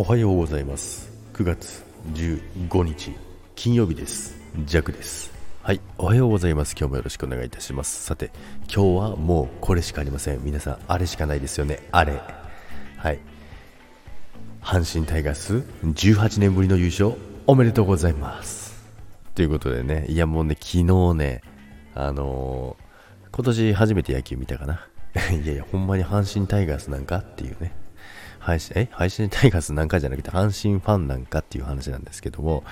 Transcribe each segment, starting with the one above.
おはようございます。9月15日金曜日です。ジャクです。はいおはようございます。今日もよろしくお願いいたします。さて今日はもうこれしかありません。皆さんあれしかないですよね。あれ。はい。阪神タイガース18年ぶりの優勝おめでとうございます。ということでねいやもうね昨日ねあのー、今年初めて野球見たかな。いやいやほんまに阪神タイガースなんかっていうね。配信、え配信タイガースなんかじゃなくて阪神ファンなんかっていう話なんですけども、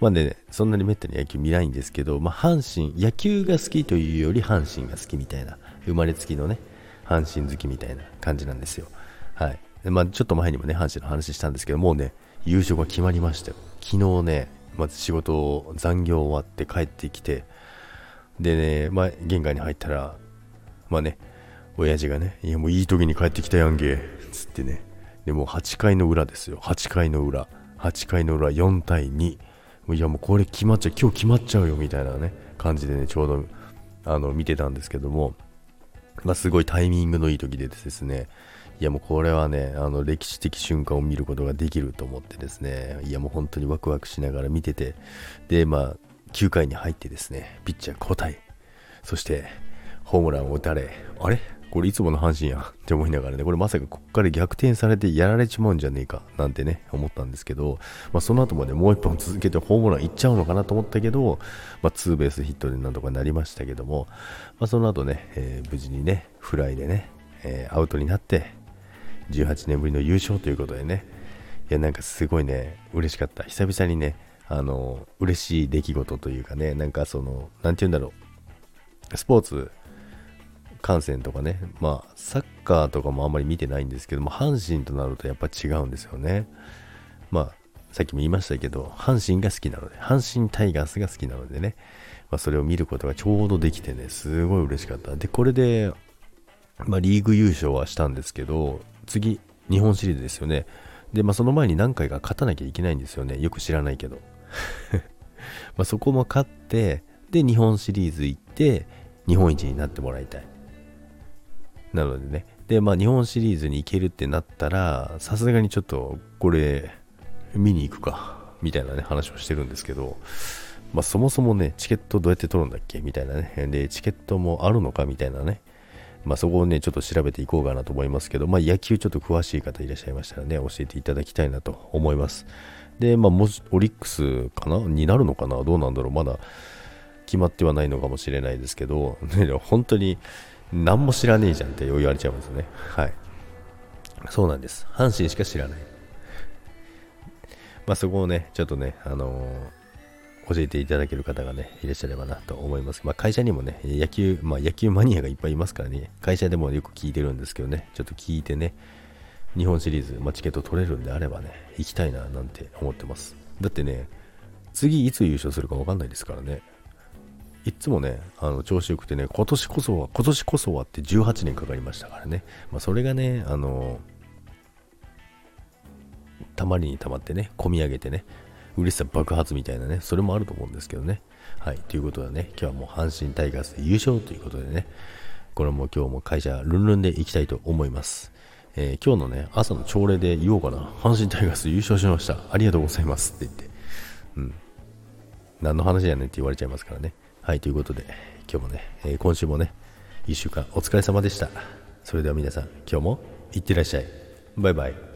まあね、そんなにめったに野球見ないんですけど、まあ、阪神、野球が好きというより阪神が好きみたいな、生まれつきのね、阪神好きみたいな感じなんですよ。はい。まあ、ちょっと前にもね、阪神の話したんですけど、もうね、優勝が決まりましたよ。昨日ね、まず仕事を残業終わって帰ってきて、でね、まあ、玄関に入ったら、まあね、親父がね、いやもういい時に帰ってきたやんけ、つってね、でも8回の裏ですよ。8回の裏。8回の裏4対2。いやもうこれ決まっちゃう。今日決まっちゃうよみたいなね、感じでね、ちょうどあの見てたんですけども、まあ、すごいタイミングのいい時でですね、いやもうこれはね、あの歴史的瞬間を見ることができると思ってですね、いやもう本当にワクワクしながら見てて、で、まあ、9回に入ってですね、ピッチャー交代、そしてホームランを打たれ、あれ？これいつもの阪神や って思いながらね、これまさかここから逆転されてやられちまうんじゃねえかなんてね、思ったんですけど、まあ、その後もね、もう一本続けてホームランいっちゃうのかなと思ったけど、まあ、ツーベースヒットでなんとかなりましたけども、まあ、その後ね、えー、無事にね、フライでね、えー、アウトになって、18年ぶりの優勝ということでね、いや、なんかすごいね、嬉しかった。久々にね、あの、嬉しい出来事というかね、なんかその、なんて言うんだろう、スポーツ、観戦とかね、まあ、サッカーとかもあんまり見てないんですけども、阪神となるとやっぱ違うんですよね。まあ、さっきも言いましたけど、阪神が好きなので、阪神タイガースが好きなのでね、まあ、それを見ることがちょうどできてね、すごい嬉しかった。で、これで、まあ、リーグ優勝はしたんですけど、次、日本シリーズですよね。で、まあ、その前に何回か勝たなきゃいけないんですよね。よく知らないけど。まそこも勝って、で、日本シリーズ行って、日本一になってもらいたい。なのでね。で、まあ日本シリーズに行けるってなったら、さすがにちょっとこれ見に行くか、みたいなね、話をしてるんですけど、まあそもそもね、チケットどうやって取るんだっけみたいなね。で、チケットもあるのかみたいなね。まあそこをね、ちょっと調べていこうかなと思いますけど、まあ野球ちょっと詳しい方いらっしゃいましたらね、教えていただきたいなと思います。で、まあもし、オリックスかな？になるのかな？どうなんだろう？まだ決まってはないのかもしれないですけど、本当に、何も知らねえじゃんって言われちゃうんですね。はい。そうなんです。阪神しか知らない。まあそこをね、ちょっとね、あのー、教えていただける方がね、いらっしゃればなと思います。まあ会社にもね、野球、まあ野球マニアがいっぱいいますからね、会社でもよく聞いてるんですけどね、ちょっと聞いてね、日本シリーズ、まあ、チケット取れるんであればね、行きたいななんて思ってます。だってね、次いつ優勝するか分かんないですからね。いつもね、あの調子よくてね、今年こそは、今年こそはって18年かかりましたからね。まあ、それがね、あの、たまりにたまってね、込み上げてね、嬉しさ爆発みたいなね、それもあると思うんですけどね。はい、ということでね、今日はもう阪神タイガースで優勝ということでね、これも今日も会社ルンルンで行きたいと思います。えー、今日のね、朝の朝礼で言おうかな。阪神タイガース優勝しました。ありがとうございますって言って。うん。何の話やねんって言われちゃいますからね。はい、ということで、今日もね、えー、今週もね、1週間お疲れ様でした。それでは皆さん、今日もいってらっしゃい。バイバイ。